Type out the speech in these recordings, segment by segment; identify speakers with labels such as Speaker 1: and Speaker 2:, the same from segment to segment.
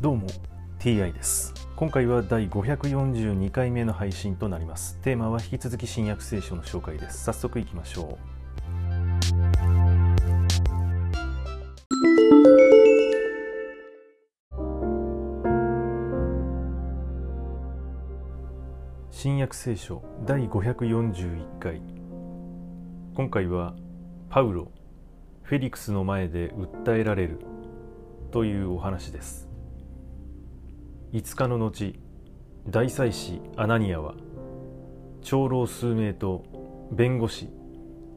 Speaker 1: どうも TI です。今回は第542回目の配信となります。テーマは引き続き新約聖書の紹介です。早速いきましょう。新約聖書第541回。今回はパウロフェリクスの前で訴えられるというお話です。5日の後大祭司アナニアは長老数名と弁護士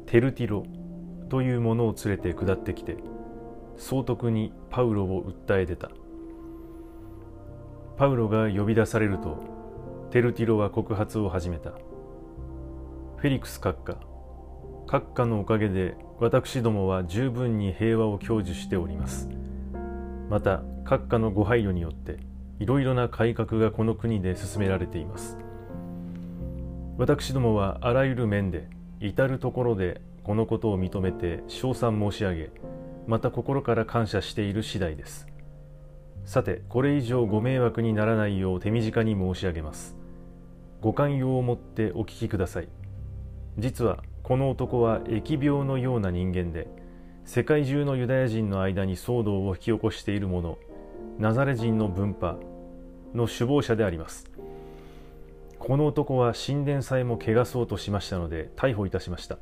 Speaker 1: テルティロという者を連れて下ってきて総督にパウロを訴え出た。パウロが呼び出されるとテルティロは告発を始めた。フェリクス閣下閣下のおかげで私どもは十分に平和を享受しております。また閣下のご配慮によっていろいろな改革がこの国で進められています。私どもはあらゆる面で至る所でこのことを認めて称賛申し上げまた心から感謝している次第です。さてこれ以上ご迷惑にならないよう手短に申し上げます。ご寛容をもってお聞きください。実はこの男は疫病のような人間で世界中のユダヤ人の間に騒動を引き起こしている者ナザレ人の分派の首謀者であります。この男は神殿さえも汚そうとしましたので逮捕いたしました。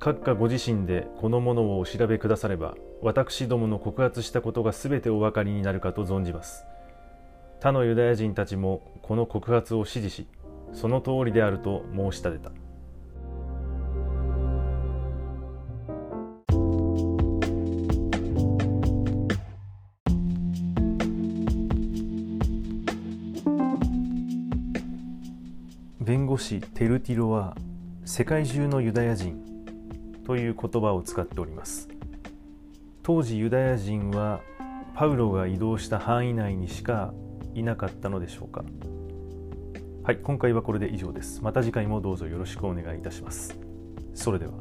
Speaker 1: 閣下ご自身でこのものをお調べくだされば私どもの告発したことが全てお分かりになるかと存じます。他のユダヤ人たちもこの告発を支持しその通りであると申し立てた。弁護士テルティロは世界中のユダヤ人という言葉を使っております。当時ユダヤ人はパウロが移動した範囲内にしかいなかったのでしょうか。はい今回はこれで以上です。また次回もどうぞよろしくお願いいたします。それでは。